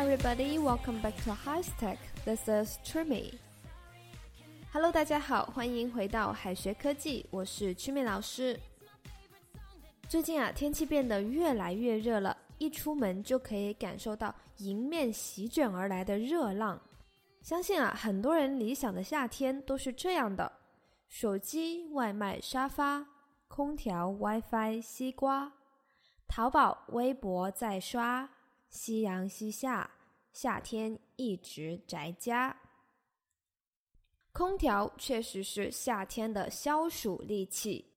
everybody, welcome back to High Tech. This is Trimi. Hello，大家好，欢迎回到海学科技，我是曲美老师。最近啊，天气变得越来越热了，一出门就可以感受到迎面席卷而来的热浪。相信啊，很多人理想的夏天都是这样的：手机、外卖、沙发、空调、WiFi、西瓜、淘宝、微博在刷。夕阳西下，夏天一直宅家。空调确实是夏天的消暑利器，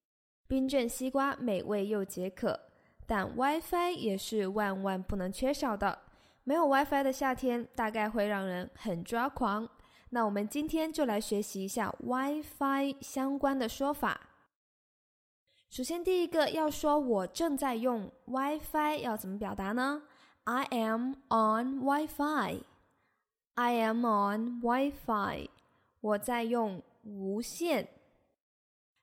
冰镇西瓜美味又解渴。但 WiFi 也是万万不能缺少的，没有 WiFi 的夏天大概会让人很抓狂。那我们今天就来学习一下 WiFi 相关的说法。首先，第一个要说我正在用 WiFi，要怎么表达呢？I am on Wi-Fi. I am on Wi-Fi. 我在用无线。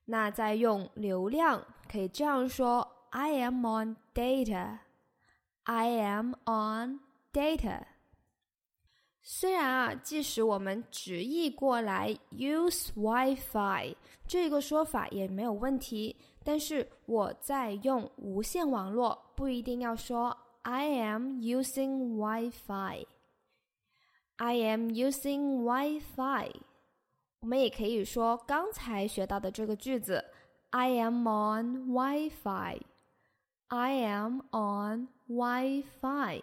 那在用流量，可以这样说：I am on data. I am on data. 虽然啊，即使我们直译过来 use Wi-Fi 这个说法也没有问题，但是我在用无线网络，不一定要说。I am using Wi-Fi. I am using Wi-Fi. 我们也可以说刚才学到的这个句子：I am on Wi-Fi. I am on Wi-Fi.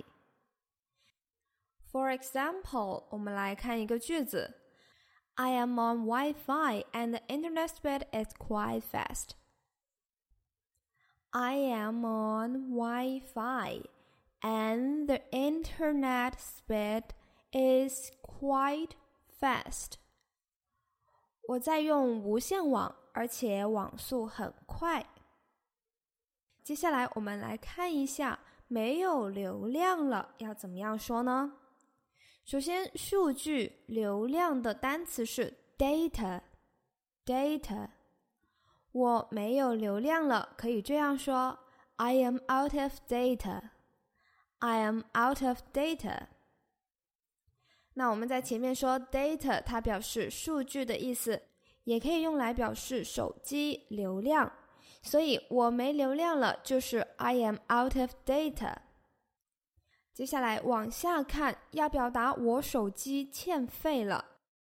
For example，我们来看一个句子：I am on Wi-Fi and the internet speed is quite fast. I am on Wi-Fi and the internet speed is quite fast. 我在用无线网，而且网速很快。接下来我们来看一下，没有流量了要怎么样说呢？首先，数据流量的单词是 data，data。我没有流量了，可以这样说：I am out of data。 I am out of data。那我们在前面说 data，它表示数据的意思，也可以用来表示手机流量。所以我没流量了，就是 I am out of data。接下来往下看，要表达我手机欠费了，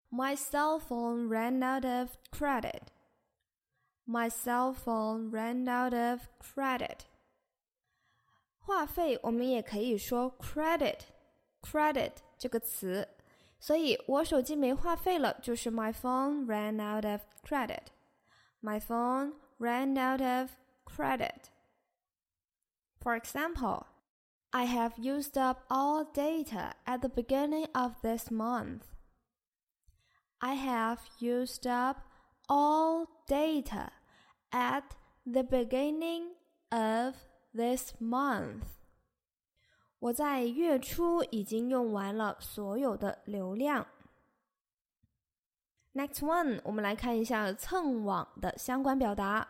My cell phone ran out of credit。My cell phone ran out of credit。 话费我们也可以说 credit，credit 这个词，所以我手机没话费了，就是 my phone ran out of credit。My phone ran out of credit. For example, I have used up all data at the beginning of this month. I have used up all data at the beginning of this month，我在月初已经用完了所有的流量。Next one，我们来看一下蹭网的相关表达。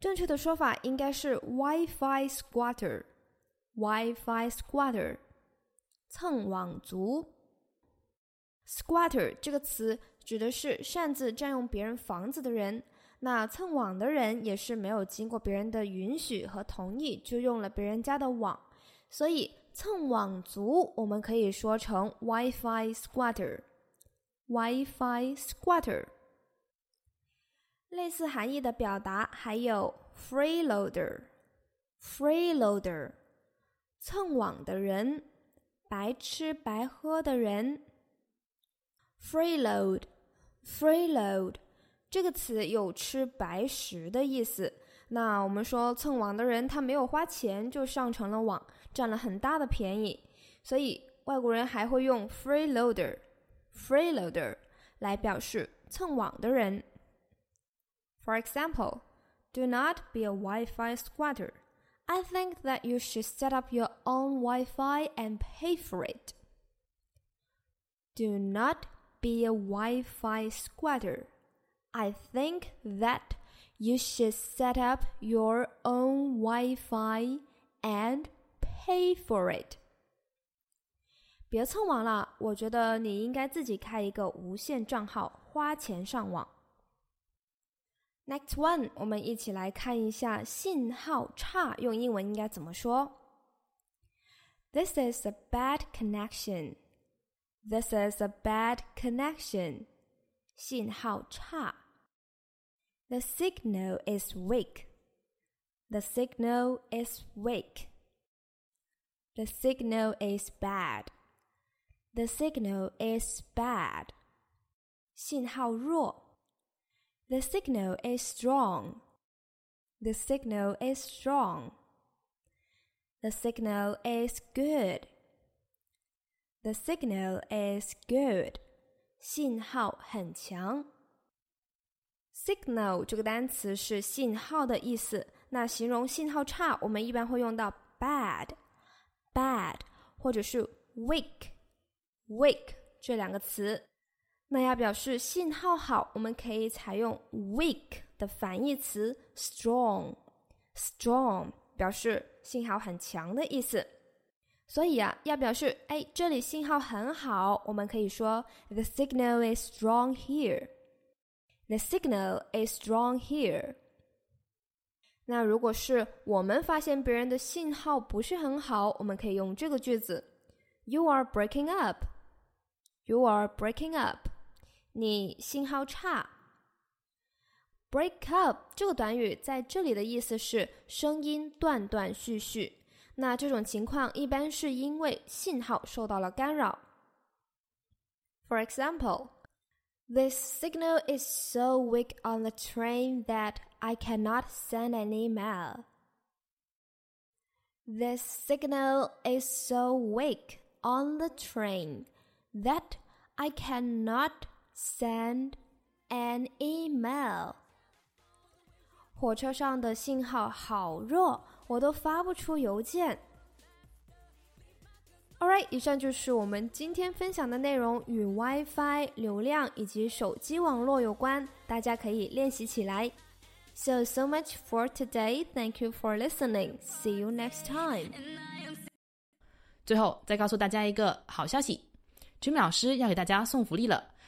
正确的说法应该是 WiFi squatter。WiFi squatter，蹭网族。Squatter 这个词指的是擅自占用别人房子的人。那蹭网的人也是没有经过别人的允许和同意就用了别人家的网，所以蹭网族我们可以说成 WiFi squatter。WiFi squatter。类似含义的表达还有 freeloader。freeloader，蹭网的人，白吃白喝的人。freeload，freeload。这个词有吃白食的意思。那我们说蹭网的人，他没有花钱就上成了网，占了很大的便宜。所以外国人还会用 freeloader，freeloader 来表示蹭网的人。For example, do not be a Wi-Fi squatter. I think that you should set up your own Wi-Fi and pay for it. Do not be a Wi-Fi squatter. I think that you should set up your own Wi-Fi and pay for it. 别蹭网了，我觉得你应该自己开一个无线账号，花钱上网。Next one，我们一起来看一下信号差用英文应该怎么说。This is a bad connection. This is a bad connection. 信号差。 The signal is weak. The signal is weak. The signal is bad. The signal is bad. 信号弱。The signal is strong. The signal is strong. The signal is good. The signal is good. 信号很强。 Signal 这个单词是信号的意思，那形容信号差，我们一般会用到 bad、bad 或者是 weak、weak 这两个词。那要表示信号好，我们可以采用 weak 的反义词 strong、strong 表示信号很强的意思。所以啊，要表示哎，这里信号很好，我们可以说 the signal is strong here。The signal is strong here。那如果是我们发现别人的信号不是很好，我们可以用这个句子：You are breaking up. You are breaking up. 你信号差。Break up 这个短语在这里的意思是声音断断续续。那这种情况一般是因为信号受到了干扰。For example, this signal is so weak on the train that I cannot send an email. This signal is so weak on the train that I cannot send an email. 火车上的信号好弱，我都发不出邮件。 All right，以上就是我们今天分享的内容，与 WiFi 流量以及手机网络有关，大家可以练习起来。So so much for today. Thank you for listening. See you next time. 最后再告诉大家一个好消息，君米老师要给大家送福利了。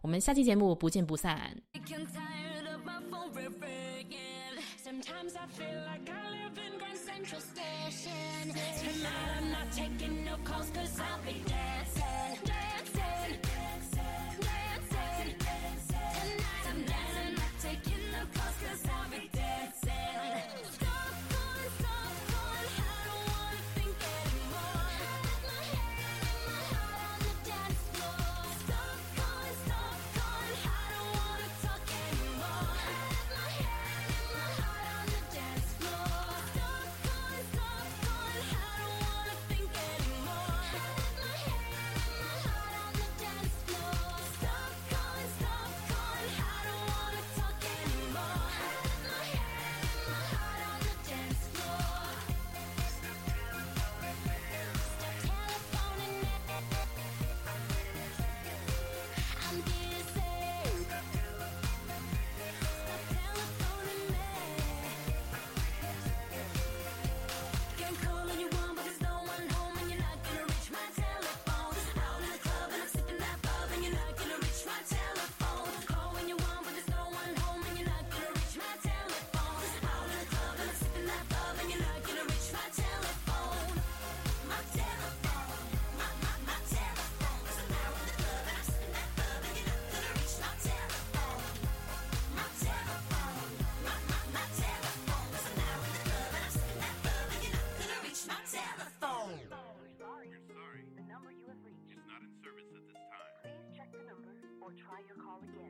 我们下期节目不见不散。Sometimes I feel like I live in Grand Central Station. Tonight I'm not taking no calls cause I'll be dancing, dancing, or try your call again.